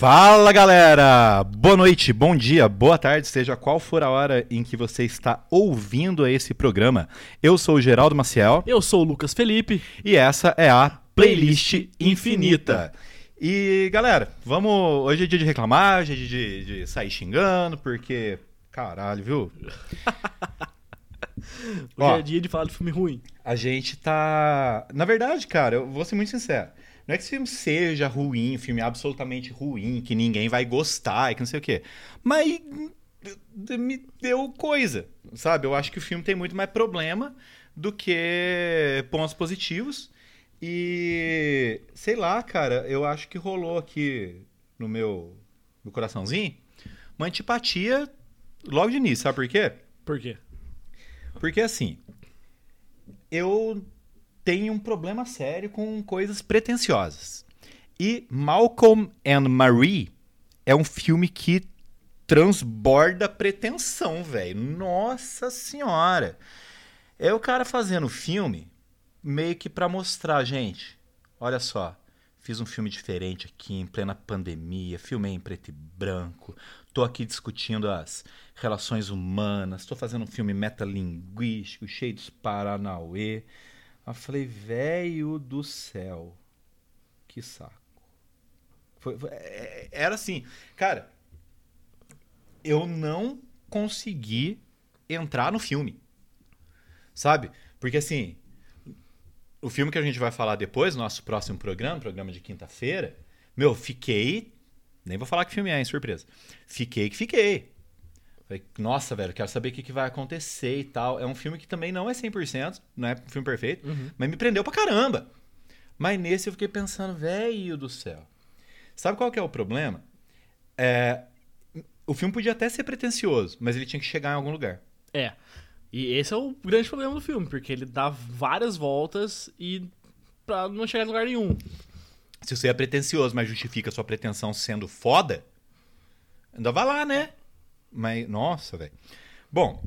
Fala galera! Boa noite, bom dia, boa tarde, seja qual for a hora em que você está ouvindo esse programa. Eu sou o Geraldo Maciel Eu sou o Lucas Felipe. e essa é a Playlist Infinita. E galera, vamos. Hoje é dia de reclamar, hoje é dia de, de sair xingando, porque. Caralho, viu? Hoje Ó. é dia de falar de filme ruim. A gente tá. Na verdade, cara, eu vou ser muito sincero. Não é que esse filme seja ruim, filme absolutamente ruim, que ninguém vai gostar e que não sei o quê. Mas me deu coisa, sabe? Eu acho que o filme tem muito mais problema do que pontos positivos. E sei lá, cara, eu acho que rolou aqui no meu, no coraçãozinho uma antipatia logo de início, sabe por quê? Por quê? Porque assim, eu tenho um problema sério com coisas pretensiosas. E Malcolm and Marie é um filme que transborda pretensão, velho. Nossa senhora. É o cara fazendo filme meio que pra mostrar, gente. Olha só, fiz um filme diferente aqui em plena pandemia, filmei em preto e branco. Tô aqui discutindo as relações humanas, tô fazendo um filme metalinguístico, cheio dos paranauê. Aí falei, velho do céu, que saco. Foi- foi- é- era assim, cara, eu não consegui entrar no filme, sabe? Porque assim, o filme que a gente vai falar depois, nosso próximo programa, programa de quinta-feira, meu, fiquei. Nem vou falar que filme é, hein? Surpresa. Fiquei que fiquei. Falei, nossa, velho, quero saber o que, que vai acontecer e tal. É um filme que também não é 100%, não é um filme perfeito, mas me prendeu pra caramba. Mas nesse eu fiquei pensando, velho do céu. Sabe qual que é o problema? É, o filme podia até ser pretencioso, mas ele tinha que chegar em algum lugar. É. E esse é o grande problema do filme, porque ele dá várias voltas e pra não chegar em lugar nenhum. Se você é pretencioso, mas justifica sua pretensão sendo foda, ainda vai lá, né? Mas, nossa, velho. Bom,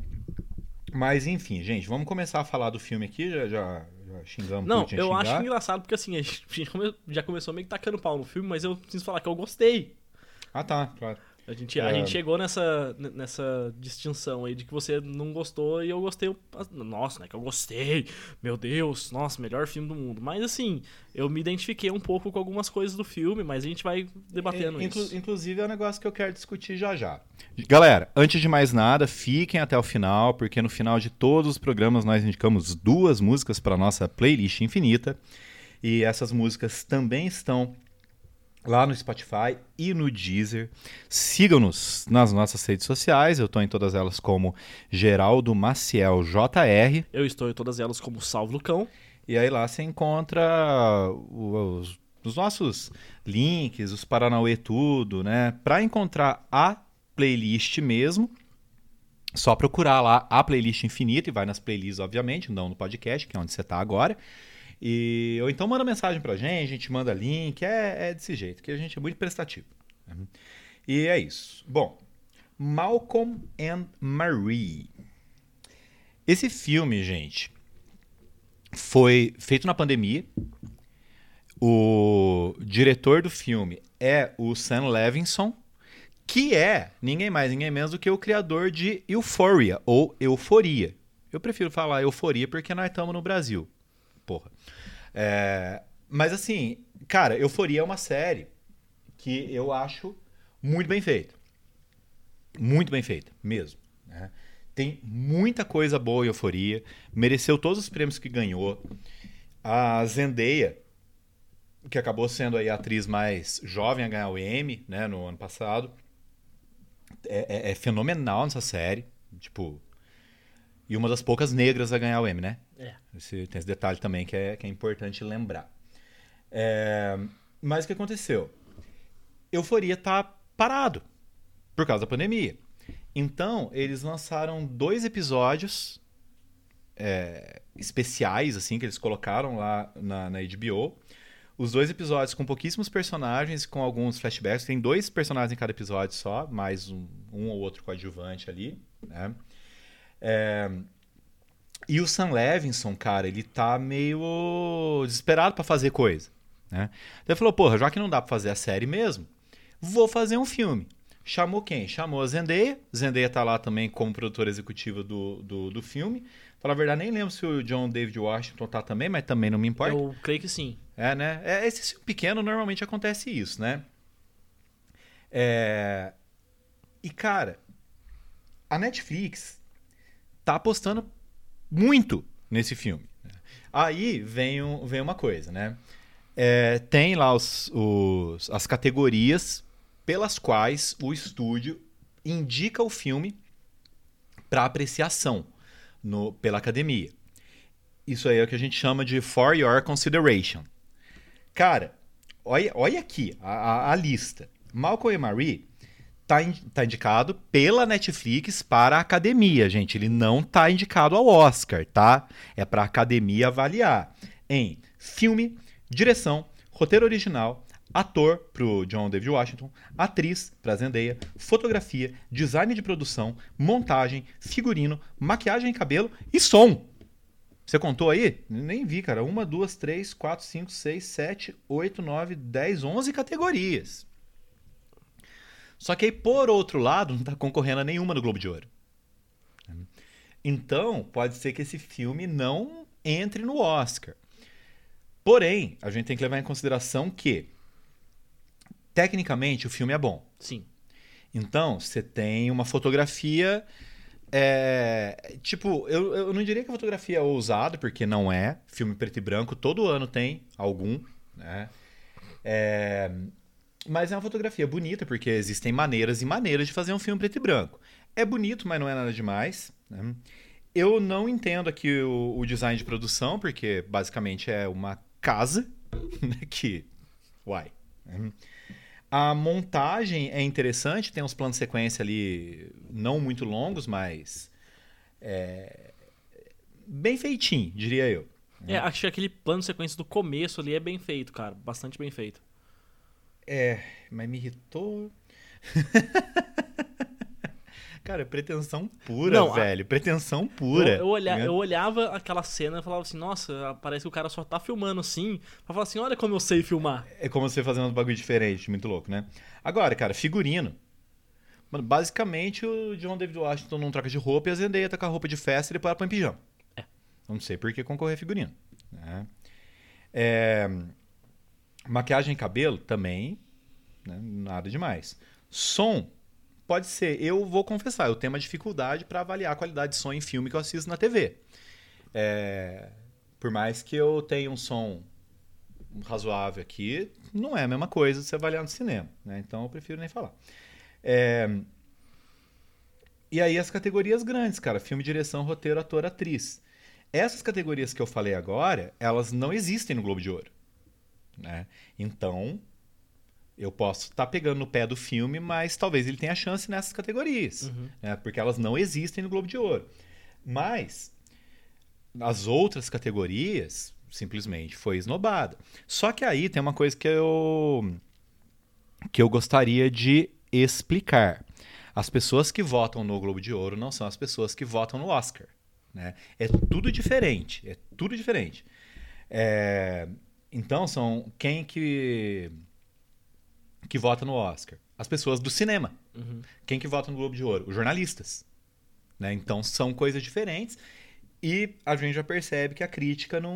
mas enfim, gente, vamos começar a falar do filme aqui. Já, já, já xingamos Não, eu que acho xingar. engraçado porque assim, a gente já começou meio que tacando pau no filme, mas eu preciso falar que eu gostei. Ah, tá, claro. A gente, a É. gente chegou nessa, nessa distinção aí de que você não gostou e eu gostei. Nossa, né? Que eu gostei. Meu Deus, nossa, melhor filme do mundo. Mas assim, eu me identifiquei um pouco com algumas coisas do filme, mas a gente vai debatendo Inclu- isso. Inclusive é um negócio que eu quero discutir já já. Galera, antes de mais nada, fiquem até o final, porque no final de todos os programas nós indicamos duas músicas para nossa playlist infinita. E essas músicas também estão lá no Spotify e no Deezer. Sigam-nos nas nossas redes sociais, eu estou em todas elas como Geraldo Maciel JR. Eu estou em todas elas como Salvo Lucão. E aí lá você encontra os, os nossos links, os Paranauê tudo, né? Para encontrar a playlist mesmo, só procurar lá a playlist infinita e vai nas playlists, obviamente, não no podcast, que é onde você está agora. E, ou então manda mensagem pra gente, a gente manda link, é, é desse jeito, que a gente é muito prestativo. né? E é isso. Bom, Malcolm and Marie. Esse filme, gente, foi feito na pandemia. O diretor do filme é o Sam Levinson, que é ninguém mais, ninguém menos do que o criador de Euphoria, ou Euforia. Eu prefiro falar Euforia porque nós estamos no Brasil. Porra. É, mas assim, cara, Euforia é uma série que eu acho muito bem feita. Muito bem feita, mesmo. né? Tem muita coisa boa em Euforia. Mereceu todos os prêmios que ganhou. A Zendaya, que acabou sendo aí a atriz mais jovem a ganhar o Emmy, né, no ano passado, é, é- é fenomenal nessa série. Tipo, e uma das poucas negras a ganhar o Emmy, né? É. Esse- tem esse detalhe também que é, que é importante lembrar. É, mas o que aconteceu? Euforia tá parado por causa da pandemia. Então, eles lançaram dois episódios é, especiais, assim, que eles colocaram lá na, na HBO. Os dois episódios com pouquíssimos personagens, com alguns flashbacks. Tem dois personagens em cada episódio só, mais um, um ou outro coadjuvante ali, né? É, E o Sam Levinson, cara, ele tá meio desesperado pra fazer coisa, né? Ele falou, porra, já que não dá pra fazer a série mesmo, Vou fazer um filme. Chamou quem? Chamou a Zendaya. Zendaya tá lá também como produtora executiva do, do, do filme. Falar a verdade, nem lembro se o John David Washington tá também, mas também não me importa. Eu creio que sim. É, né? É, esse filme pequeno normalmente acontece isso, né? É... E, cara, a Netflix tá apostando muito nesse filme. Aí vem, um, vem uma coisa, né? É, tem lá os, os, as categorias pelas quais o estúdio indica o filme para apreciação no, pela academia. Isso aí é o que a gente chama de For Your Consideration. Cara, olha, olha aqui a, a, a lista. Malcolm e Marie tá, in, tá indicado pela Netflix para a academia, gente. Ele não tá indicado ao Oscar, tá? É para a academia avaliar em filme, direção, roteiro original, ator pro John David Washington, atriz pra Zendaya, fotografia, design de produção, montagem, figurino, maquiagem e cabelo e som. Você contou aí? Nem vi, cara. Uma, duas, três, quatro, cinco, seis, sete, oito, nove, dez, onze categorias. Só que aí, por outro lado, não está concorrendo a nenhuma no Globo de Ouro. Então, pode ser que esse filme não entre no Oscar. Porém, a gente tem que levar em consideração que, tecnicamente, o filme é bom. Sim. Então, você tem uma fotografia. É, tipo, eu, eu não diria que a fotografia é ousada, porque não é. Filme preto e branco, todo ano tem algum. Né? É, mas é uma fotografia bonita, porque existem maneiras e maneiras de fazer um filme preto e branco. É bonito, mas não é nada demais. Né? Eu não entendo aqui o, o, design de produção, porque basicamente é uma casa né, que. Uai. Né? A montagem é interessante, tem uns planos de sequência ali não muito longos, mas. É, bem feitinho, diria eu. É, acho que aquele plano de sequência do começo ali é bem feito, cara. Bastante bem feito. É, mas me irritou. Cara, pretensão pura, Não, velho. A... Pretensão pura. Eu, eu, olha... eu, olhava aquela cena e falava assim, nossa, parece que o cara só tá filmando assim. Pra falar assim, olha como eu sei filmar. É como você fazendo um bagulho diferente, muito louco, né? Agora, cara, figurino. Mano, basicamente o John David Washington não troca de roupa e a Zendaya tá com a roupa de festa e depois ela põe pijama. É. Não sei por que concorrer figurino. Né? É... Maquiagem e cabelo também, né? nada demais. Som, pode ser. Eu vou confessar, eu tenho uma dificuldade para avaliar a qualidade de som em filme que eu assisto na TV. É, por mais que eu tenha um som razoável aqui, não é a mesma coisa de você avaliar no cinema. Né? Então eu prefiro nem falar. É, e aí as categorias grandes, cara. Filme, direção, roteiro, ator, atriz. Essas categorias que eu falei agora, elas não existem no Globo de Ouro. Né? Então, eu posso estar tá pegando no pé do filme, mas talvez ele tenha chance nessas categorias, uhum. né? porque elas não existem no Globo de Ouro. Mas as outras categorias simplesmente foi esnobada. Só que aí tem uma coisa que eu que eu gostaria de explicar. As pessoas que votam no Globo de Ouro não são as pessoas que votam no Oscar. Né? É tudo diferente. É tudo diferente. É, então, são quem que que vota no Oscar? As pessoas do cinema. Uhum. Quem que vota no Globo de Ouro? Os jornalistas. Né? Então, são coisas diferentes. E a gente já percebe que a crítica não.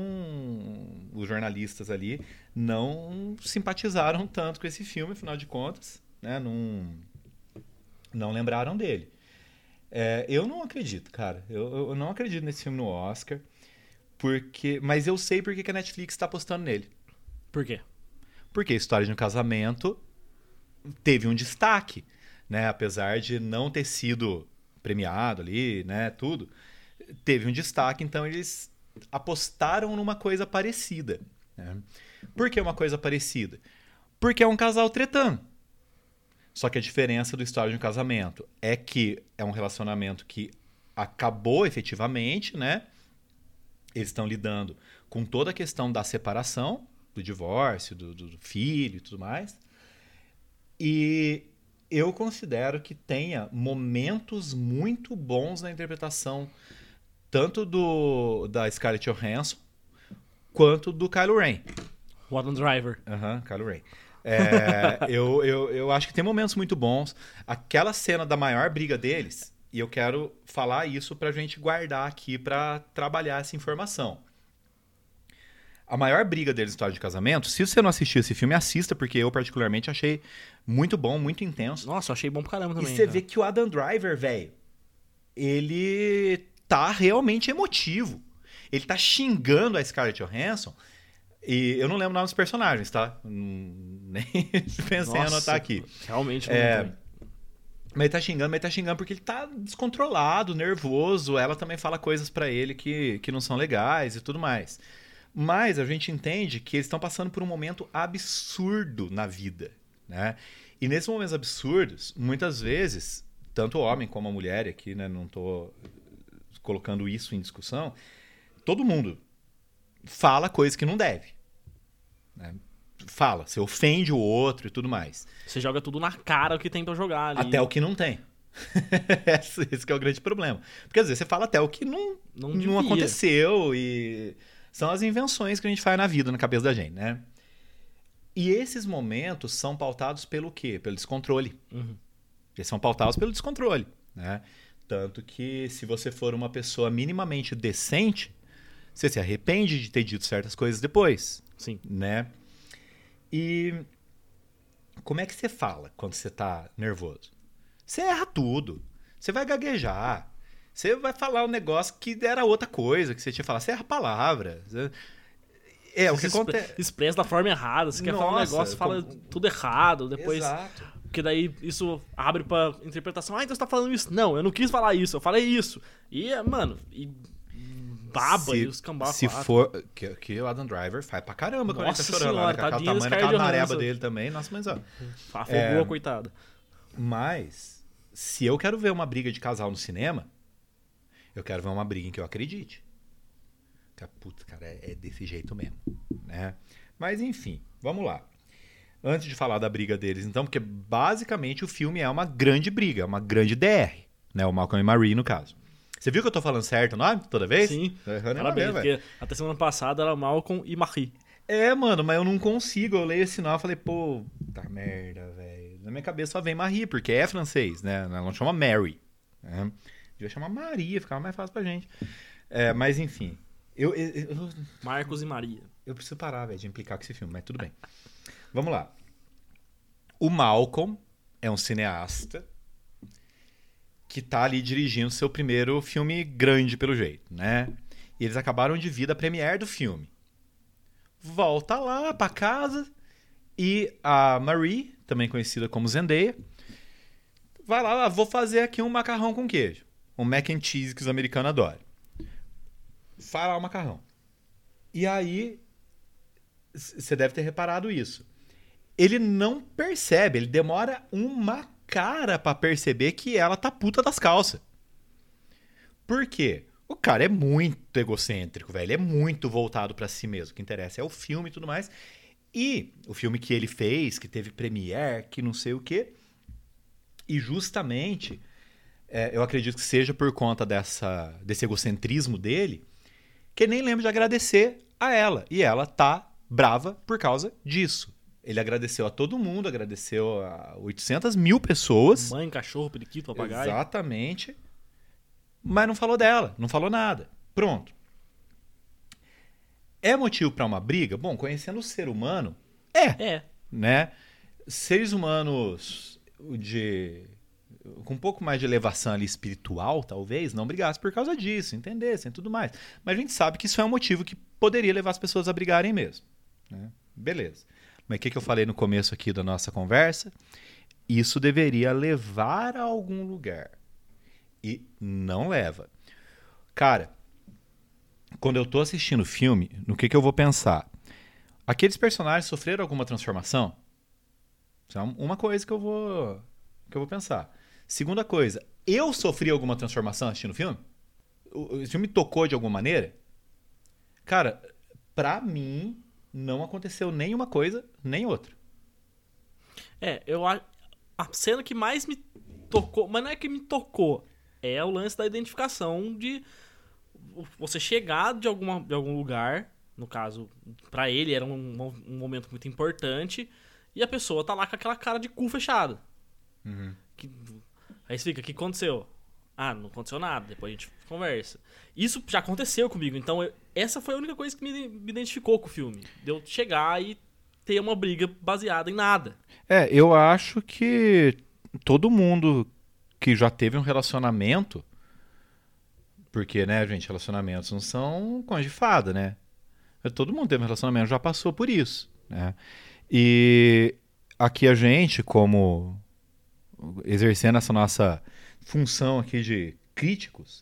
Os jornalistas ali não simpatizaram tanto com esse filme, afinal de contas. Né? Não, não lembraram dele. É, eu não acredito, cara. Eu, eu não acredito nesse filme no Oscar. Porque, mas eu sei porque que a Netflix está apostando nele. Por quê? Porque a história de um casamento teve um destaque, né? Apesar de não ter sido premiado ali, né? Tudo teve um destaque, então eles apostaram numa coisa parecida. Né? Por que uma coisa parecida? Porque é um casal tretando. Só que a diferença do história de um casamento é que é um relacionamento que acabou efetivamente, né? Eles estão lidando com toda a questão da separação, do divórcio, do, do filho e tudo mais. E eu considero que tenha momentos muito bons na interpretação tanto do da Scarlett Johansson quanto do Kylo Ren. Adam Driver. Aham, uhum, Kylo Ren. É, eu, eu, eu acho que tem momentos muito bons. Aquela cena da maior briga deles, e eu quero falar isso pra gente guardar aqui pra trabalhar essa informação. A maior briga deles no história de casamento, se você não assistiu esse filme, assista, porque eu particularmente achei muito bom, muito intenso. Nossa, achei bom pra caramba também. e você cara. vê que o Adam Driver, velho, ele tá realmente emotivo. Ele tá xingando a Scarlett Johansson. E eu não lembro o nome dos personagens, tá? Hum, Nem pensei em Nossa, anotar aqui. Realmente não É, lembro. Mas ele tá xingando, mas ele tá xingando porque ele tá descontrolado, nervoso. Ela também fala coisas pra ele que, que não são legais e tudo mais. Mas a gente entende que eles estão passando por um momento absurdo na vida, né? E nesses momentos absurdos, muitas vezes, tanto o homem como a mulher, aqui, né, não tô colocando isso em discussão, todo mundo fala coisas que não deve. né? Fala, você ofende o outro e tudo mais. Você joga tudo na cara o que tem pra jogar ali. Até o que não tem. esse, que é o grande problema. Porque às vezes você fala até o que não, Não não, aconteceu e são as invenções que a gente faz na vida, na cabeça da gente, né? E esses momentos são pautados pelo quê? Pelo descontrole. Uhum. Eles são pautados pelo descontrole, né? Tanto que se você for uma pessoa minimamente decente, você se arrepende de ter dito certas coisas depois Sim. né? E como é que você fala quando você tá nervoso? Você erra tudo. Você vai gaguejar. Você vai falar um negócio que era outra coisa que você tinha falar. Você erra a palavra. Você- É, o que acontece. Expressa da forma errada. Você quer falar um Nossa, negócio, fala tudo errado. Depois. Exato. Porque daí isso abre pra interpretação. Ah, então você tá falando isso. Não, eu não quis falar isso, eu falei isso. E, mano, e baba se, e os cambá Se quatro. for. Que, que o Adam Driver faz pra caramba quando Nossa ele tá chorando. senhora, lá, né? Com aquela tadinho tamanho daquela nareba Johansson. dele também. Nossa, mas ó. Afogou É. coitada. Mas, se eu quero ver uma briga de casal no cinema, eu quero ver uma briga em que eu acredite. Putz, cara, é, é desse jeito mesmo, né? Mas, enfim, vamos lá. Antes de falar da briga deles, então, porque basicamente o filme é uma grande briga, é uma grande DR, né? O Malcolm e Marie, no caso. Você viu que eu tô falando certo o nome toda vez? Sim. Uma Parabéns, porque até semana passada era Malcolm e Marie. É, mano, mas eu não consigo. Eu leio esse nome e falei, pô, tá merda, velho. Na minha cabeça só vem Marie, porque é francês, né? Ela não chama Mary. Né? Devia chamar Maria, ficava mais fácil pra gente. É, mas enfim. Eu, eu, eu, Marcos e Maria. eu preciso parar, velho, de implicar com esse filme, mas tudo bem. Vamos lá. O Malcolm é um cineasta que tá ali dirigindo seu primeiro filme grande, pelo jeito, né? E eles acabaram de vir da premiere do filme. Volta lá pra casa e a Marie, também conhecida como Zendaya, vai lá, ah, vou fazer aqui um macarrão com queijo. Um mac and cheese que os americanos adoram. Faz lá o macarrão. E aí, você deve ter reparado isso. Ele não percebe, ele demora uma cara pra perceber que ela tá puta das calças. Por quê? O cara é muito egocêntrico, velho. Ele é muito voltado pra si mesmo. O que interessa é o filme e tudo mais. E o filme que ele fez, que teve premiere, que não sei o quê. E justamente, é, eu acredito que seja por conta dessa, desse egocentrismo dele, que nem lembra de agradecer a ela. E ela tá brava por causa disso. Ele agradeceu a todo mundo, agradeceu a 800 mil pessoas. Mãe, cachorro, periquito, papagaio. Exatamente. Mas não falou dela, não falou nada. Pronto. É motivo para uma briga? Bom, conhecendo o ser humano, é, É. né? Seres humanos de com um pouco mais de elevação ali espiritual, talvez, não brigassem por causa disso, entendessem e tudo mais. Mas a gente sabe que isso é um motivo que poderia levar as pessoas a brigarem mesmo. né? Beleza. Mas o que, que eu falei no começo aqui da nossa conversa? Isso deveria levar a algum lugar. E não leva. Cara, quando eu tô assistindo o filme, no que, que eu vou pensar? Aqueles personagens sofreram alguma transformação? Isso é uma coisa que eu vou que eu vou pensar. Segunda coisa, eu sofri alguma transformação assistindo o filme? O, filme tocou de alguma maneira? Cara, pra mim não aconteceu nem uma coisa nem outra. É, eu acho. A cena que mais me tocou. Mas não é que me tocou. É o lance da identificação de você chegar de, alguma, de algum lugar. No caso, pra ele era um, um momento muito importante. e a pessoa tá lá com aquela cara de cu fechada. Uhum. Que- Aí você fica, o que aconteceu? Ah, não aconteceu nada, depois a gente conversa. Isso já aconteceu comigo, então eu- essa foi a única coisa que me, me identificou com o filme. De eu chegar e ter uma briga baseada em nada. É, eu acho que todo mundo que já teve um relacionamento. Porque, né, gente, relacionamentos não são conto de fada, né? Todo mundo teve um relacionamento, já passou por isso, né? E aqui a gente, como exercendo essa nossa função aqui de críticos,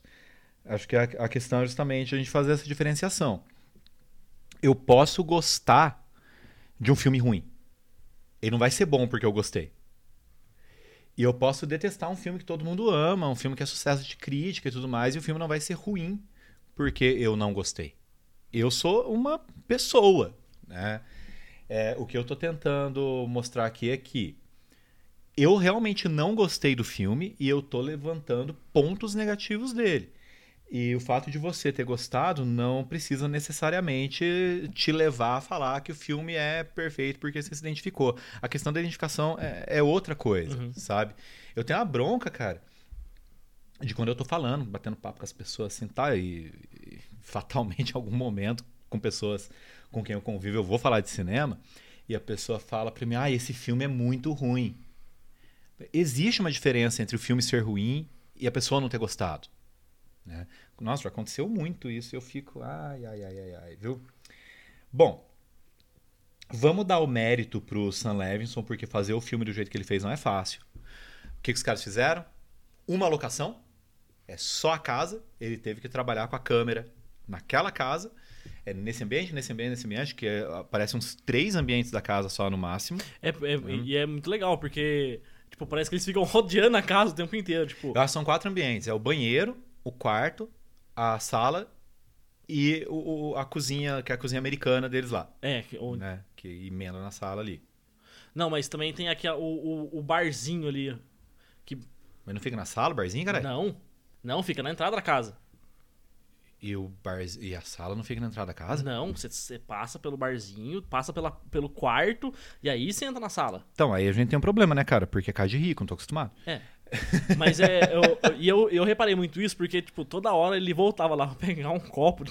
acho que a, a questão é justamente a gente fazer essa diferenciação. Eu posso gostar de um filme ruim. Ele não vai ser bom porque eu gostei. E eu posso detestar um filme que todo mundo ama, um filme que é sucesso de crítica e tudo mais, e o filme não vai ser ruim porque eu não gostei. Eu sou uma pessoa, né? É, o que eu tô tentando mostrar aqui é que eu realmente não gostei do filme e eu tô levantando pontos negativos dele. E o fato de você ter gostado não precisa necessariamente te levar a falar que o filme é perfeito porque você se identificou. A questão da identificação é, é outra coisa, Uhum. sabe? Eu tenho uma bronca, cara, de quando eu tô falando, batendo papo com as pessoas assim, tá? E, e fatalmente em algum momento, com pessoas com quem eu convivo, eu vou falar de cinema, e a pessoa fala pra mim, ah, esse filme é muito ruim. Existe uma diferença entre o filme ser ruim e a pessoa não ter gostado. Né? Nossa, já aconteceu muito isso e eu fico, ai, ai, ai, ai, ai, viu? Bom, vamos dar o mérito pro Sam Levinson, porque fazer o filme do jeito que ele fez não é fácil. O que, que os caras fizeram? Uma locação, é só a casa, ele teve que trabalhar com a câmera naquela casa, é nesse ambiente, nesse ambiente, nesse ambiente, que é, aparecem uns três ambientes da casa só no máximo. É, é- E é muito legal, porque tipo, parece que eles ficam rodeando a casa o tempo inteiro. Tipo, Eu acho que são quatro ambientes. É o banheiro, o quarto, a sala e o, o- a cozinha, que é a cozinha americana deles lá. é, que- o- Né? Que emenda na sala ali. Não, mas também tem aqui o, o, o barzinho ali. Que, Mas não fica na sala, o barzinho, cara? não, não, fica na entrada da casa. E, o bar... e a sala não fica na entrada da casa? Não, você, você passa pelo barzinho, passa pela, pelo quarto e aí você entra na sala. Então, aí a gente tem um problema, né, cara? Porque é casa de rico, não tô acostumado. É. Mas é. Eu- e eu, eu reparei muito isso porque, tipo, toda hora ele voltava lá pra pegar um copo.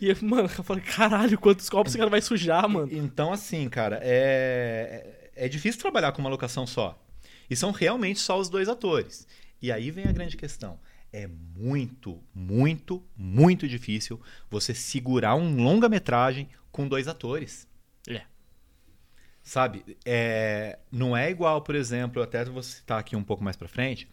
E, eu, mano, eu falei, caralho, quantos copos esse cara vai sujar, mano? Então, assim, cara, é... é difícil trabalhar com uma locação só. E são realmente só os dois atores. E aí vem a grande questão. É muito, muito, muito difícil você segurar um longa-metragem com dois atores. É. Sabe? É, não é igual, por exemplo, até vou citar aqui um pouco mais pra frente,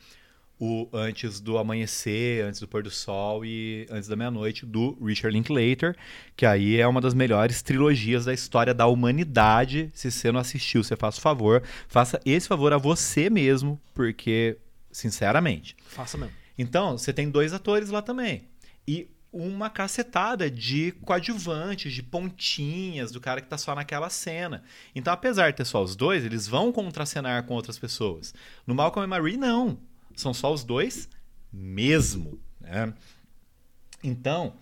o Antes do Amanhecer, Antes do Pôr do Sol e Antes da Meia-Noite, do Richard Linklater, que aí é uma das melhores trilogias da história da humanidade. Se você não assistiu, você faça o favor, faça esse favor a você mesmo, porque, sinceramente. Faça mesmo. Então, você tem dois atores lá também. E uma cacetada de coadjuvantes, de pontinhas, do cara que tá só naquela cena. Então, apesar de ter só os dois, eles vão contracenar com outras pessoas. No Malcolm e Marie, não. São só os dois mesmo. Né? Então,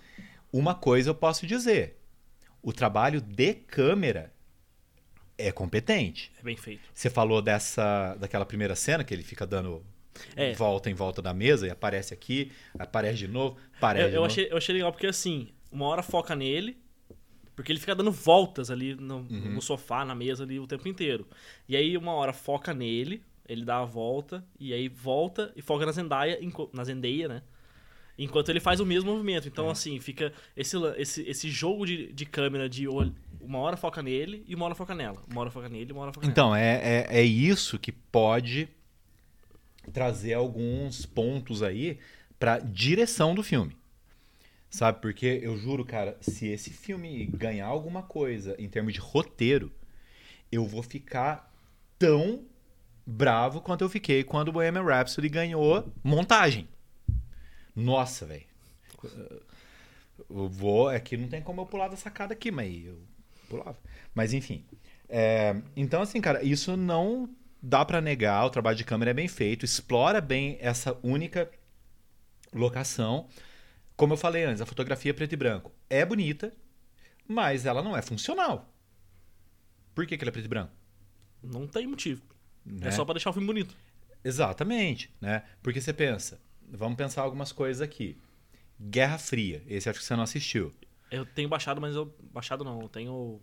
uma coisa eu posso dizer. O trabalho de câmera é competente. É bem feito. Você falou dessa daquela primeira cena que ele fica dando É. volta em volta da mesa e aparece aqui, aparece de novo, aparece Eu, eu achei, eu achei legal porque, assim, uma hora foca nele, porque ele fica dando voltas ali no, Uhum. no sofá, na mesa ali o tempo inteiro. E aí, uma hora foca nele, ele dá a volta, e aí volta e foca na Zendaya, na Zendaya, né? Enquanto ele faz o mesmo movimento. Então, É. assim, fica esse, esse, esse jogo de, de câmera de olho. Uma hora foca nele e uma hora foca nela. Uma hora foca nele e uma hora foca nela. Então, é, é, é isso que pode trazer alguns pontos aí pra direção do filme. Sabe? Porque eu juro, cara, se esse filme ganhar alguma coisa em termos de roteiro, eu vou ficar tão bravo quanto eu fiquei quando o Bohemian Rhapsody ganhou montagem. Nossa, velho. Eu vou. É que não tem como eu pular da sacada aqui, mas eu pulava. Mas enfim. É, então, assim, cara, isso não dá pra negar. O trabalho de câmera é bem feito, explora bem essa única locação. Como eu falei antes, a fotografia preto e branco é bonita, mas ela não é funcional. Por que, que ela é preto e branco? Não tem motivo. né? É só pra deixar o filme bonito. Exatamente, né? Porque você pensa, vamos pensar algumas coisas aqui. Guerra Fria, esse acho que você não assistiu. Eu tenho baixado, mas eu. Baixado não, eu tenho.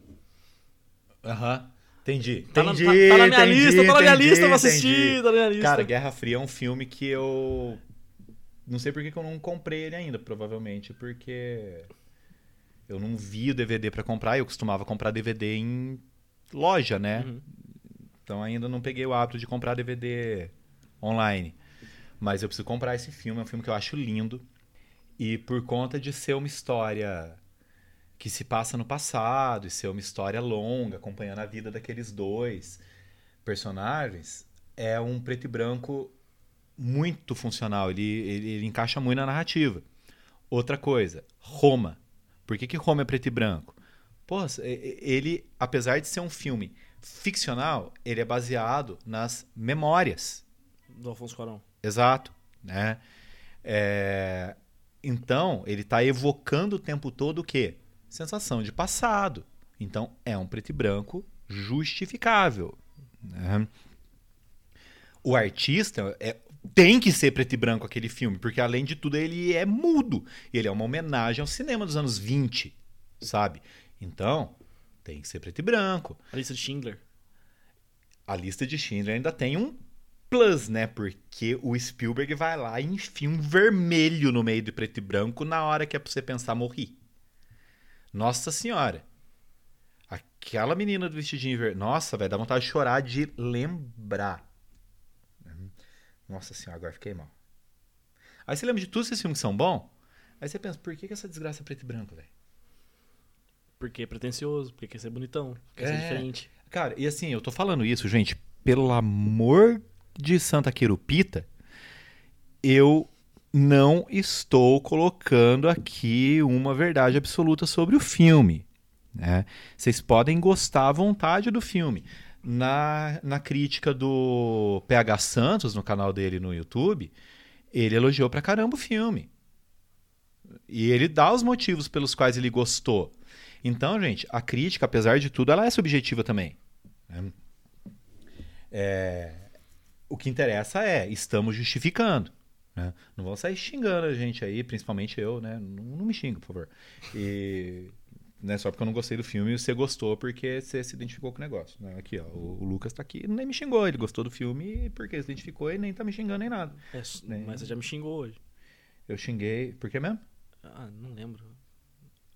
Aham. Entendi. Tá na, entendi, tá- tá na minha entendi, lista, tá na minha entendi, lista, eu vou assistir, tá na minha lista. Cara, Guerra Fria é um filme que eu. Não sei por que eu não comprei ele ainda, provavelmente porque eu não vi o DVD pra comprar. Eu costumava comprar DVD em loja, né? Uhum. Então ainda não peguei o hábito de comprar DVD online. Mas eu preciso comprar esse filme, é um filme que eu acho lindo. E por conta de ser uma história que se passa no passado e ser uma história longa, acompanhando a vida daqueles dois personagens, é um preto e branco muito funcional. Ele, ele, ele encaixa muito na narrativa. Outra coisa, Roma. Por que, que Roma é preto e branco? Pô, ele, apesar de ser um filme ficcional, ele é baseado nas memórias. Do Alfonso Cuarón. Exato, né? É, Então, ele está evocando o tempo todo o quê? Sensação de passado. Então, é um preto e branco justificável. né? O artista é- tem que ser preto e branco aquele filme, porque além de tudo ele é mudo. Ele é uma homenagem ao cinema dos anos 20, sabe? Então, tem que ser preto e branco. A lista de Schindler. A lista de Schindler ainda tem um plus, né? Porque o Spielberg vai lá e enfia um vermelho no meio de preto e branco na hora que é pra você pensar morri. Nossa senhora. Aquela menina do vestidinho verde. Nossa, vai dar vontade de chorar de lembrar. Nossa senhora, agora fiquei mal. Aí você lembra de todos esses filmes que são bons? Aí você pensa, por que, que essa desgraça é preto e branco, velho? Porque é pretencioso, porque quer ser bonitão, quer ser É. diferente. Cara, e assim, eu tô falando isso, gente, pelo amor de Santa Querupita, eu não estou colocando aqui uma verdade absoluta sobre o filme. Né? Vocês podem gostar à vontade do filme. Na, na crítica do PH Santos, no canal dele no YouTube, ele elogiou pra caramba o filme. E ele dá os motivos pelos quais ele gostou. Então, gente, a crítica, apesar de tudo, ela é subjetiva também. né? É, o que interessa é, estamos justificando. Né? Não vão sair xingando a gente aí, principalmente eu, né? Não, não me xinga, por favor. E né, só porque eu não gostei do filme e você gostou porque você se identificou com o negócio. né? Aqui, ó, o, o Lucas tá aqui nem me xingou, ele gostou do filme porque se identificou e nem tá me xingando nem nada. É, É. Mas você já me xingou hoje. Eu xinguei. Por que mesmo? Ah, não lembro.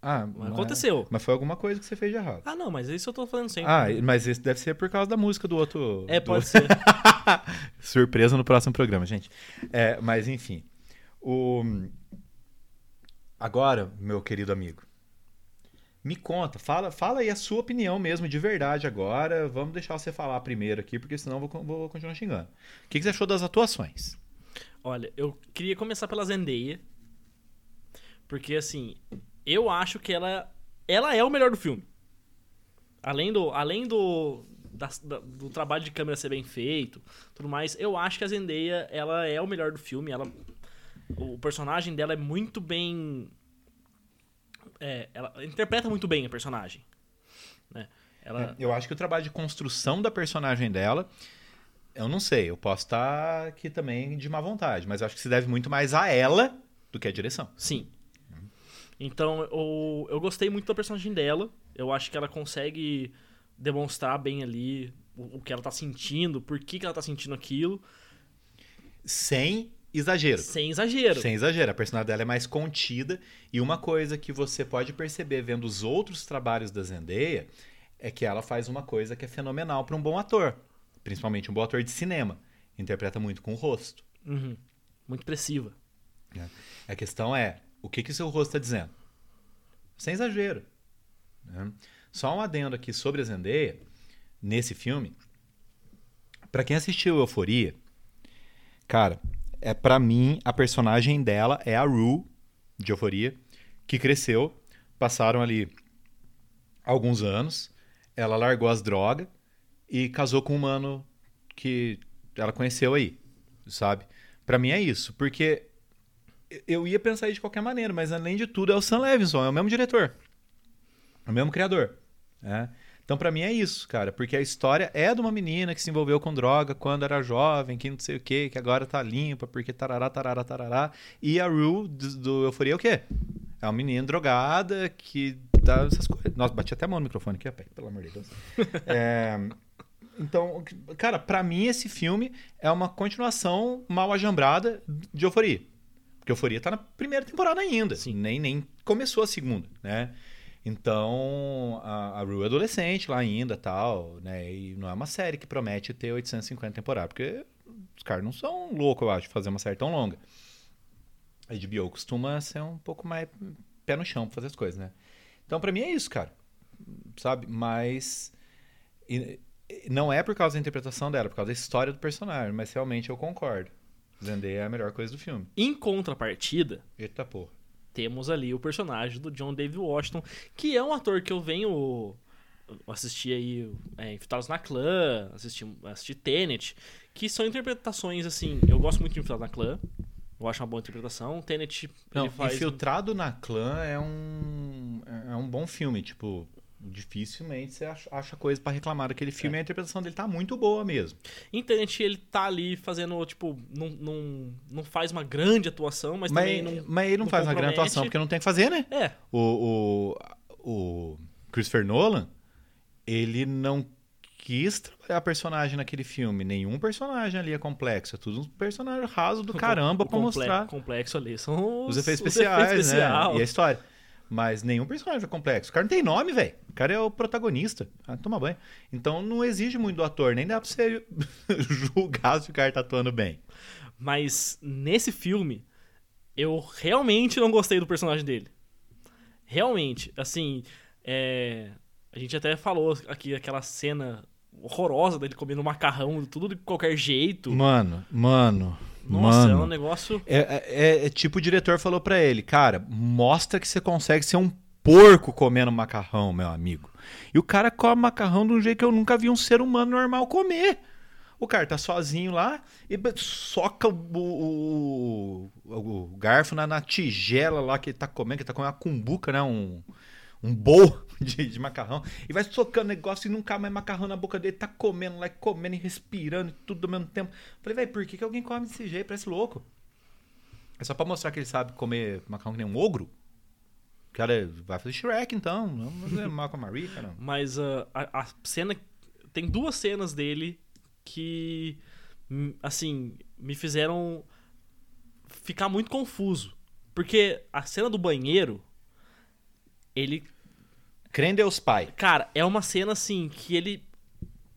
Ah, Mas aconteceu. Mas foi alguma coisa que você fez de errado. Ah, não, mas isso eu tô falando sempre. Ah, mas esse deve ser por causa da música do outro. é, do- pode ser. Surpresa no próximo programa, gente. É, mas enfim. O... Agora, meu querido amigo, me conta, fala, fala aí a sua opinião mesmo, de verdade agora. Vamos deixar você falar primeiro aqui, porque senão eu vou, vou continuar xingando. O que, que você achou das atuações? Olha, eu queria começar pela Zendaya. Porque, assim, eu acho que ela, ela é o melhor do filme. Além do, além do, da- da- do trabalho de câmera ser bem feito, tudo mais, eu acho que a Zendaya, ela é o melhor do filme. Ela, o personagem dela é muito bem... é, ela interpreta muito bem a personagem. Né? Ela, Eu acho que o trabalho de construção da personagem dela, eu não sei, eu posso estar aqui também de má vontade, mas eu acho que se deve muito mais a ela do que a direção. Sim. Então, eu, eu gostei muito da personagem dela. Eu acho que ela consegue demonstrar bem ali o, o que ela tá sentindo, por que, que ela tá sentindo aquilo, Sem exagero. sem exagero. Sem exagero, a personagem dela é mais contida. E uma coisa que você pode perceber vendo os outros trabalhos da Zendaya é que ela faz uma coisa que é fenomenal para um bom ator. Principalmente um bom ator de cinema. Interpreta muito com o rosto. Uhum. Muito expressiva. A questão é, o que, que seu rosto está dizendo? Sem exagero. né? Só um adendo aqui sobre a Zendaya, nesse filme. Pra quem assistiu Euforia, cara, é para mim a personagem dela é a Rue de Euforia, que cresceu, passaram ali alguns anos, ela largou as drogas e casou com um mano que ela conheceu aí, sabe? Pra mim é isso, porque eu ia pensar isso de qualquer maneira, mas além de tudo é o Sam Levinson, é o mesmo diretor, é o mesmo criador. né? Então, pra mim é isso, cara, porque a história é de uma menina que se envolveu com droga quando era jovem, que não sei o quê, que agora tá limpa, porque tarará, tarará, tarará. E a Rue do, do Euforia é o quê? É uma menina drogada que dá essas coisas. Nossa, bati até a mão no microfone aqui, ó, pelo amor de Deus. É, então, cara, pra mim esse filme é uma continuação mal ajambrada de Euforia. Porque Euforia tá na primeira temporada ainda. Sim. Nem, nem começou a segunda, né? Então, a, a Rue é adolescente lá ainda tal, né? E não é uma série que promete ter 850 temporadas, porque os caras não são loucos, eu acho, de fazer uma série tão longa. A HBO costuma ser um pouco mais pé no chão pra fazer as coisas, né? Então, pra mim é isso, cara. Sabe? Mas. e não é por causa da interpretação dela, é por causa da história do personagem, mas realmente eu concordo. Zendaya é a melhor coisa do filme. Em contrapartida, Eita porra. temos ali o personagem do John David Washington, que é um ator que eu venho assistir aí é, Infiltrados na Clã, assistir, assistir Tenet, que são interpretações assim, eu gosto muito de Infiltrados na Clã, eu acho uma boa interpretação. Tenet, Não, ele faz... Infiltrado na Clã é um, é um bom filme, tipo, dificilmente você acha, coisa pra reclamar daquele filme, a interpretação dele tá muito boa mesmo. Em Tenet ele tá ali fazendo, tipo, não, não, não faz uma grande atuação, mas, Mas, também não... mas ele não, não faz uma grande atuação porque não tem que fazer, né? É, O, o, o Christopher Nolan, ele não quis trabalhar personagem naquele filme. Nenhum personagem ali é complexo. É tudo um personagem raso do caramba o comple- mostrar complexo ali são os, os efeitos especiais, né? especial. E a história. Mas nenhum personagem é complexo. O cara não tem nome, velho. O cara é o protagonista. Ah, toma banho. Então não exige muito do ator. Nem dá pra você julgar se o cara tá atuando bem. Mas nesse filme, eu realmente não gostei do personagem dele. Realmente, assim, é, a gente até falou aqui aquela cena horrorosa dele comendo macarrão, tudo de qualquer jeito. Mano, mano. Nossa, mano. é um negócio. É, é- é tipo o diretor falou pra ele, cara, mostra que você consegue ser um porco comendo macarrão, meu amigo. E o cara come macarrão de um jeito que eu nunca vi um ser humano normal comer. O cara tá sozinho lá e soca o, o- o garfo na, na tigela lá que ele tá comendo, que ele tá comendo uma cumbuca, né? Um, um bowl de, de macarrão. E vai socando negócio e cabe mais macarrão na boca dele. Tá comendo lá, comendo e respirando e tudo ao mesmo tempo. Falei, velho, por que, que alguém come desse jeito? Parece louco. É só pra mostrar que ele sabe comer macarrão que nem um ogro? O cara vai fazer Shrek, então. Não vai fazer Malcolm Marie, caramba. Mas ah, a, a cena. Tem duas cenas dele que. hum, Assim, me fizeram ficar muito confuso. Porque a cena do banheiro. Ele Crê em Deus Pai. Cara, é uma cena assim que ele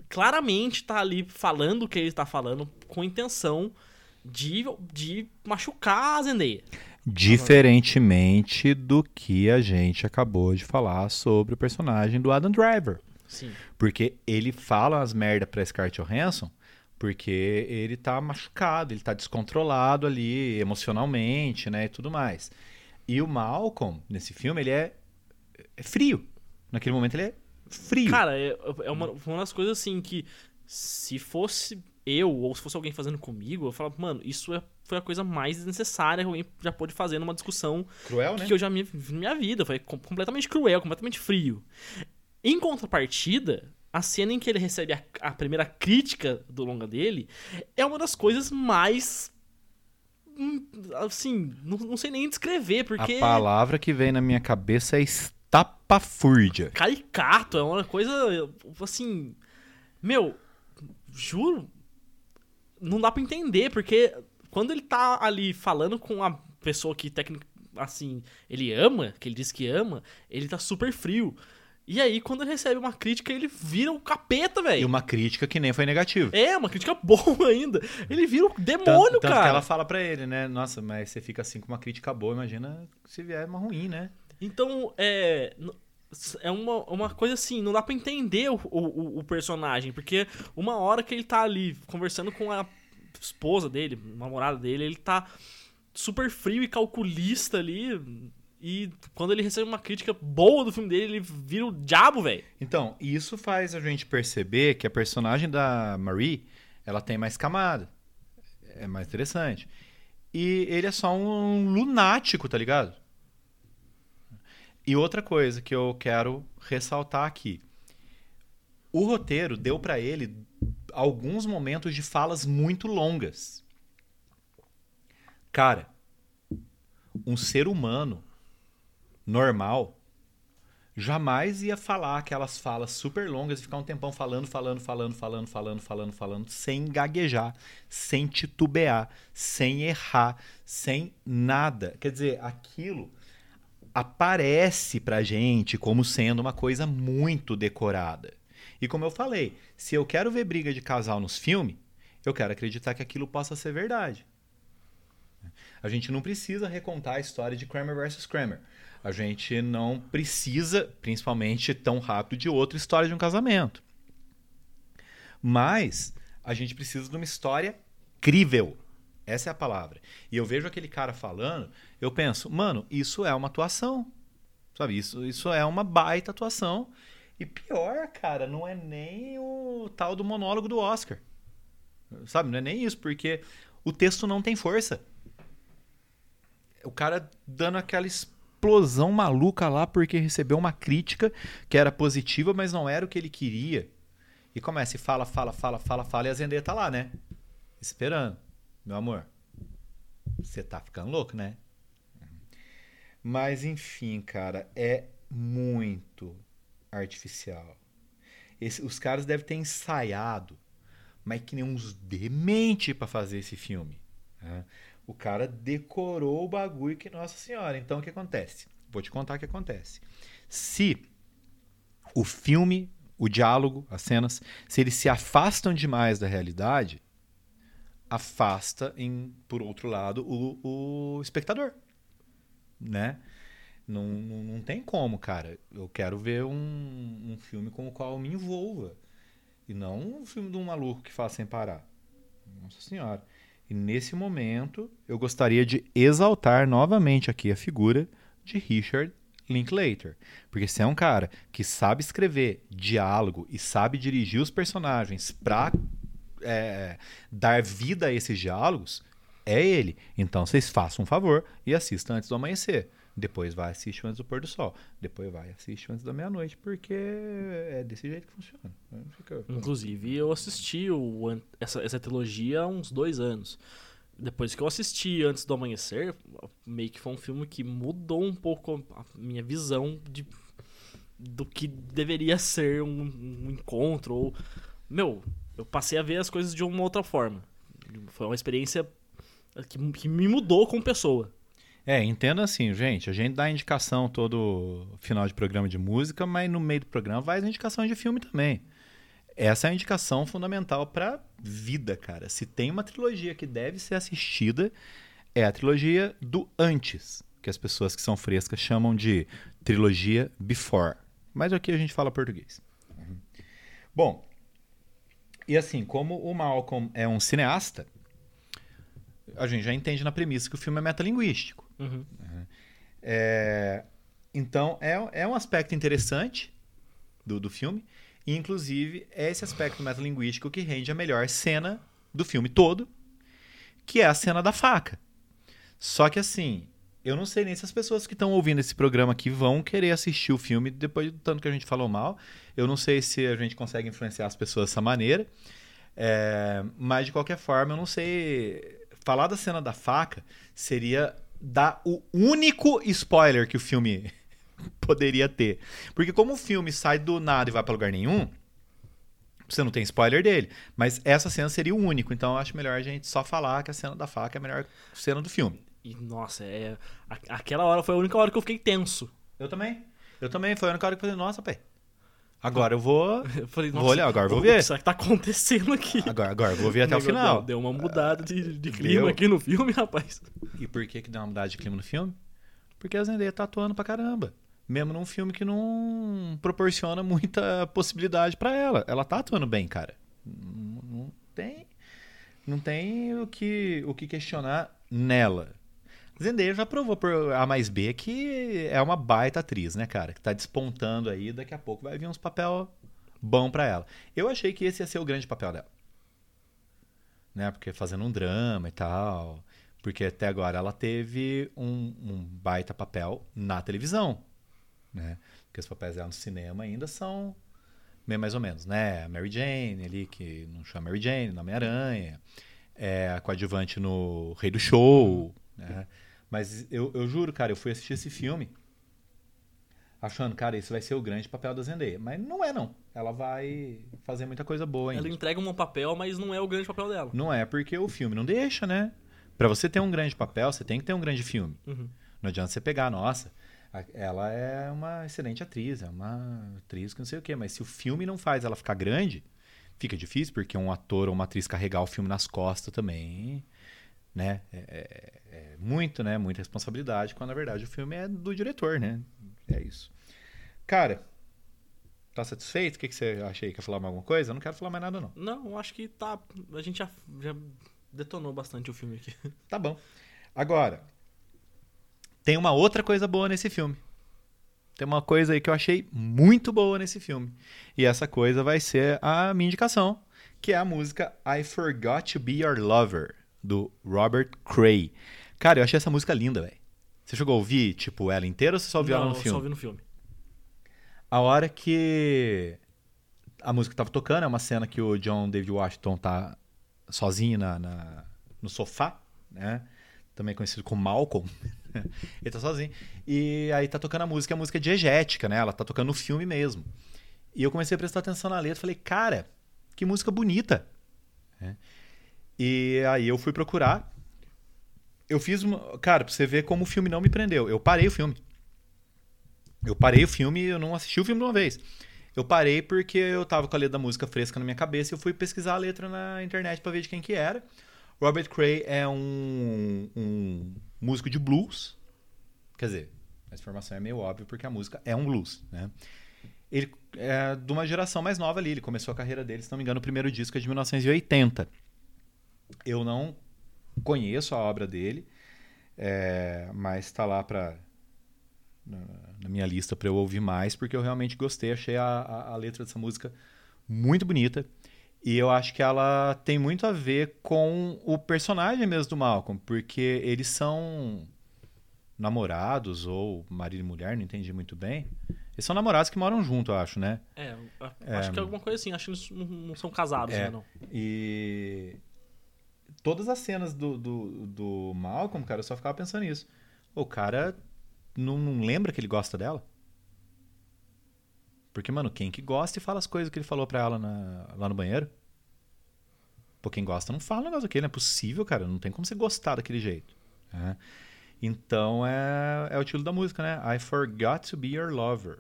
claramente tá ali falando o que ele tá falando com intenção de, de machucar a Zendaya. Diferentemente do que a gente acabou de falar sobre o personagem do Adam Driver. Sim. Porque ele fala as merda pra Scarlett Johansson porque ele tá machucado, ele tá descontrolado ali emocionalmente, né, e tudo mais. E o Malcolm, nesse filme, ele é, é frio. Naquele momento ele é frio. Cara, é, é uma, uma das coisas assim que se fosse eu ou se fosse alguém fazendo comigo, eu falava, mano, isso é- foi a coisa mais desnecessária que alguém já pôde fazer numa discussão Cruel, né? que eu já vi na minha vida. Foi com- completamente cruel, completamente frio. Em contrapartida, a cena em que ele recebe a, a primeira crítica do longa dele é uma das coisas mais. hum, Assim, não, não sei nem descrever, porque. A palavra que vem na minha cabeça é estapafúrdia. Caricato, é uma coisa. Assim. Meu, juro. Não dá pra entender, porque quando ele tá ali falando com a pessoa que técnica assim, ele ama, que ele diz que ama, ele tá super frio. E aí, quando ele recebe uma crítica, ele vira o capeta, E velho. uma crítica que nem foi negativa. É, uma crítica boa ainda. Ele vira o Tanto, demônio, tanto cara. que ela fala pra ele, né? Nossa, mas você fica assim com uma crítica boa, imagina se vier uma ruim, né? Então, é. É uma, uma coisa assim, não dá pra entender o, o, o personagem, porque uma hora que ele tá ali conversando com a esposa dele, namorada dele, ele tá super frio e calculista ali. E quando ele recebe uma crítica boa do filme dele, ele vira o diabo, velho. Então, isso faz a gente perceber que a personagem da Marie, ela tem mais camada. É mais interessante. E ele é só um lunático, tá ligado? E outra coisa que eu quero ressaltar aqui. O roteiro deu pra ele alguns momentos de falas muito longas. Cara, um ser humano normal jamais ia falar aquelas falas super longas e ficar um tempão falando, falando, falando, falando, falando, falando, falando, sem gaguejar, sem titubear, sem errar, sem nada. Quer dizer, aquilo aparece pra gente como sendo uma coisa muito decorada. E como eu falei, se eu quero ver briga de casal nos filmes, eu quero acreditar que aquilo possa ser verdade. A gente não precisa recontar a história de Kramer versus Kramer. A gente não precisa, principalmente tão rápido, de outra história de um casamento. Mas a gente precisa de uma história crível. Essa é a palavra. E eu vejo aquele cara falando, eu penso, mano, isso é uma atuação. Sabe, isso, isso é uma baita atuação. E pior, cara, não é nem o tal do monólogo do Oscar. Sabe, não é nem isso, porque o texto não tem força. O cara dando aquela explosão maluca lá porque recebeu uma crítica que era positiva, mas não era o que ele queria. E começa e fala, fala, fala, fala, fala, e a Zendaya tá lá, né? Esperando. Meu amor, você tá ficando louco, né? Mas enfim, cara, é muito artificial. Esse, os caras devem ter ensaiado, mas que nem uns demente para fazer esse filme. Né? O cara decorou o bagulho que Nossa Senhora. Então o que acontece? Vou te contar o que acontece. Se o filme, o diálogo, as cenas, se eles se afastam demais da realidade, afasta, em, por outro lado, o, o espectador. Né? Não, não, não, tem como, cara. Eu quero ver um, um filme com o qual eu me envolva. E não um filme de um maluco que faz sem parar. Nossa Senhora. E nesse momento, eu gostaria de exaltar novamente aqui a figura de Richard Linklater. Porque se é um cara que sabe escrever diálogo e sabe dirigir os personagens para é, dar vida a esses diálogos, é ele. Então vocês façam um favor e assistam antes do amanhecer. Depois vai assistir antes do pôr do sol. Depois vai assistir antes da meia-noite, porque é desse jeito que funciona. Fica... Inclusive, eu assisti o, essa, essa trilogia há uns dois anos. Depois que eu assisti Antes do Amanhecer, meio que foi um filme que mudou um pouco a minha visão de, do que deveria ser um, um encontro. Ou, meu, eu passei a ver as coisas de uma outra forma. Foi uma experiência que, que me mudou como pessoa. É, entenda assim, gente, a gente dá indicação todo final de programa de música, mas no meio do programa vai as indicações de filme também. Essa é a indicação fundamental para vida, cara. Se tem uma trilogia que deve ser assistida, é a trilogia do antes, que as pessoas que são frescas chamam de trilogia before. Mas aqui a gente fala português. Bom, e assim, como o Malcolm é um cineasta, a gente já entende na premissa que o filme é metalinguístico. Uhum. É, então, é, é um aspecto interessante do, do filme. E, inclusive, é esse aspecto metalinguístico que rende a melhor cena do filme todo, que é a cena da faca. Só que, assim, eu não sei nem se as pessoas que estão ouvindo esse programa aqui vão querer assistir o filme depois do tanto que a gente falou mal. Eu não sei se a gente consegue influenciar as pessoas dessa maneira. É, mas, de qualquer forma, eu não sei. Falar da cena da faca seria dar o único spoiler que o filme poderia ter. Porque como o filme sai do nada e vai para lugar nenhum, você não tem spoiler dele. Mas essa cena seria o único. Então eu acho melhor a gente só falar que a cena da faca é a melhor cena do filme. E, nossa, é. Aquela hora foi a única hora que eu fiquei tenso. Eu também. Eu também. Foi a única hora que eu falei, nossa, pé. Agora eu vou. Eu falei, vou olhar, agora vou ver. O que tá acontecendo aqui? Agora, agora eu vou ver até o final. Deu, deu uma mudada de, de clima deu. aqui no filme, rapaz. E por que, que deu uma mudada de clima no filme? Porque a Zendaya tá atuando pra caramba. Mesmo num filme que não proporciona muita possibilidade para ela. Ela tá atuando bem, cara. Não, não, tem. Não tem o que, o que questionar nela. Zendaya já provou por A mais B que é uma baita atriz, né, cara? Que tá despontando aí, daqui a pouco vai vir uns papel bom para ela. Eu achei que esse ia ser o grande papel dela. Né? Porque fazendo um drama e tal. Porque até agora ela teve um, um baita papel na televisão. Né? Porque os papéis dela no cinema ainda são meio mais ou menos, né? A Mary Jane ali, que não chama Mary Jane, no Homem-Aranha. É, a coadjuvante no Rei do Show. Né? Mas eu, eu juro, cara, eu fui assistir esse filme achando, cara, esse vai ser o grande papel da Zendaya. Mas não é, não. Ela vai fazer muita coisa boa ainda. Ela entrega um papel, mas não é o grande papel dela. Não é, porque o filme não deixa, né? Pra você ter um grande papel, você tem que ter um grande filme. Uhum. Não adianta você pegar, nossa, ela é uma excelente atriz, é uma atriz que não sei o quê, mas se o filme não faz ela ficar grande, fica difícil, porque um ator ou uma atriz carregar o filme nas costas também, né? É, é- é muito, né? Muita responsabilidade, quando na verdade o filme é do diretor, né? É isso. Cara, tá satisfeito? O que, que você acha aí? Quer falar mais alguma coisa? Eu não quero falar mais nada, não. Não, acho que tá. A gente já, já detonou bastante o filme aqui. Tá bom. Agora, tem uma outra coisa boa nesse filme. Tem uma coisa aí que eu achei muito boa nesse filme. E essa coisa vai ser a minha indicação, que é a música I Forgot to Be Your Lover, do Robert Cray. Cara, eu achei essa música linda, velho. Você chegou a ouvir, tipo, ela inteira ou você só ouviu ela não, no eu filme? só vi no filme. A hora que a música tava tocando, é uma cena que o John David Washington tá sozinho na, na- no sofá, né? Também conhecido como Malcolm. Ele tá sozinho. E aí tá tocando a música, a música é diegética, né? Ela tá tocando no filme mesmo. E eu comecei a prestar atenção na letra, falei, cara, que música bonita. né? E aí eu fui procurar. Eu fiz uma. Cara, pra você ver como o filme não me prendeu. Eu parei o filme. Eu parei o filme e eu não assisti o filme de uma vez. Eu parei porque eu tava com a letra da música fresca na minha cabeça e eu fui pesquisar a letra na internet pra ver de quem que era. Robert Cray é um, um músico de blues. Quer dizer, a informação é meio óbvia porque a música é um blues, né? Ele é de uma geração mais nova ali. Ele começou a carreira dele, se não me engano, o primeiro disco é de 1980. Eu não conheço a obra dele, é, mas tá lá pra, na, na minha lista para eu ouvir mais, porque eu realmente gostei. Achei a, a, a letra dessa música muito bonita. E eu acho que ela tem muito a ver com o personagem mesmo do Malcolm, porque eles são namorados ou marido e mulher, não entendi muito bem. Eles são namorados que moram junto, eu acho, né? É, eu acho que é alguma coisa assim. Acho que eles não, não são casados, É. né, não. E todas as cenas do, do, do Malcolm, cara, eu só ficava pensando nisso. O cara não, não lembra que ele gosta dela? Porque, mano, quem que gosta e fala as coisas que ele falou pra ela na- lá no banheiro? Pô, quem gosta não fala um negócio daquele, não é possível, cara. Não tem como você gostar daquele jeito. né? Então é, é o título da música, né? I Forgot to Be Your Lover.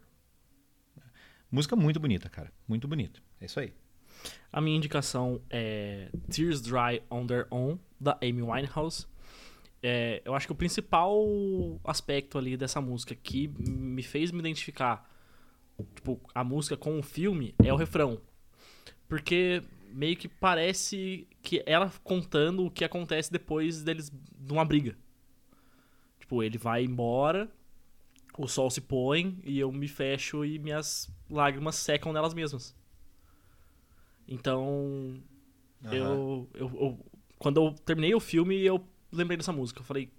Música muito bonita, cara. Muito bonita. É isso aí. A minha indicação é Tears Dry on Their Own, da Amy Winehouse. É, eu acho que o principal aspecto ali dessa música que me fez me identificar tipo, a música com o filme é o refrão. Porque meio que parece que ela contando o que acontece depois deles de uma briga. Tipo, ele vai embora, o sol se põe e eu me fecho e minhas lágrimas secam nelas mesmas. Então, eu, eu, eu- Quando eu terminei o filme, eu lembrei dessa música. Eu falei,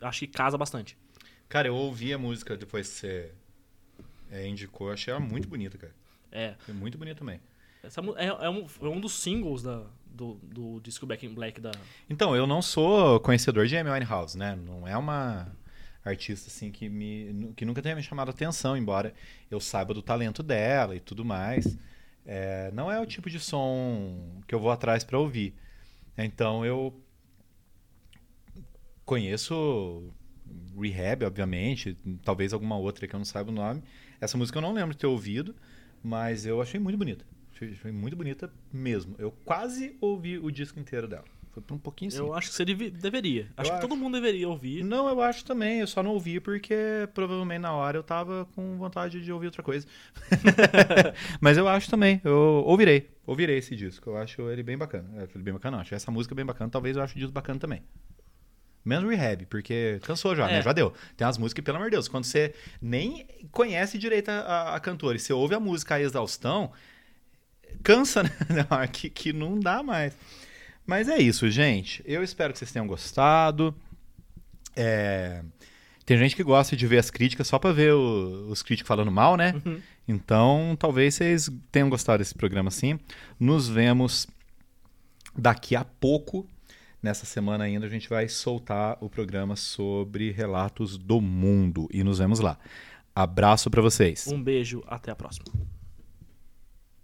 acho que casa bastante. Cara, eu ouvi a música depois que você é, indicou. Eu achei ela muito bonita, cara. É. Foi muito bonita também. Essa é, é um, é um dos singles da, do, do disco Back in Black da. Então, eu não sou conhecedor de Amy Winehouse, né? Não é uma artista assim que me que nunca tenha me chamado a atenção, embora eu saiba do talento dela e tudo mais. É, não é o tipo de som que eu vou atrás pra ouvir. Então eu conheço Rehab, obviamente, talvez alguma outra que eu não saiba o nome. Essa música eu não lembro de ter ouvido, mas eu achei muito bonita. Achei, achei muito bonita mesmo. Eu quase ouvi o disco inteiro dela. Foi por um pouquinho sim. Eu acho que você deve- deveria. Acho que acho. todo mundo deveria ouvir. Não, eu acho também. Eu só não ouvi porque provavelmente na hora eu tava com vontade de ouvir outra coisa. Mas eu acho também. Eu ouvirei. Ouvirei esse disco. Eu acho ele bem bacana. É, ele bem bacana, não. Acho essa música bem bacana. Talvez eu ache o disco bacana também. Menos Rehab, porque cansou já, É. né? Já deu. Tem umas músicas que, pelo amor de Deus, quando você nem conhece direito a, a- a cantora e você ouve a música a exaustão, cansa, né? Não, que, que não dá mais. Mas é isso, gente. Eu espero que vocês tenham gostado. É, Tem gente que gosta de ver as críticas só pra ver o- os críticos falando mal, né? Uhum. Então, talvez vocês tenham gostado desse programa sim. Nos vemos daqui a pouco. Nessa semana ainda a gente vai soltar o programa sobre relatos do mundo e nos vemos lá. Abraço pra vocês. Um beijo, até a próxima.